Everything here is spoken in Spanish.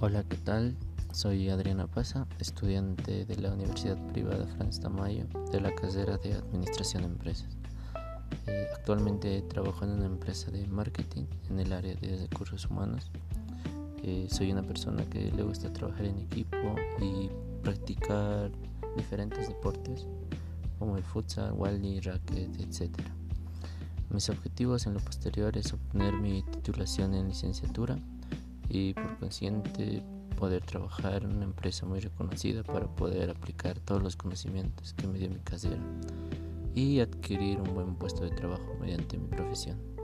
¿qué tal? Soy Adriana Paza, estudiante de la Universidad Privada Franz Tamayo de la carrera de Administración de Empresas. Eh, actualmente trabajo en una empresa de marketing en el área de recursos humanos. Eh, soy una persona que le gusta trabajar en equipo y practicar diferentes deportes como el futsal, wally, racket, etc. Mis objetivos en lo posterior es obtener mi titulación en licenciatura y por consiguiente poder trabajar en una empresa muy reconocida para poder aplicar todos los conocimientos que me dio mi carrera y adquirir un buen puesto de trabajo mediante mi profesión.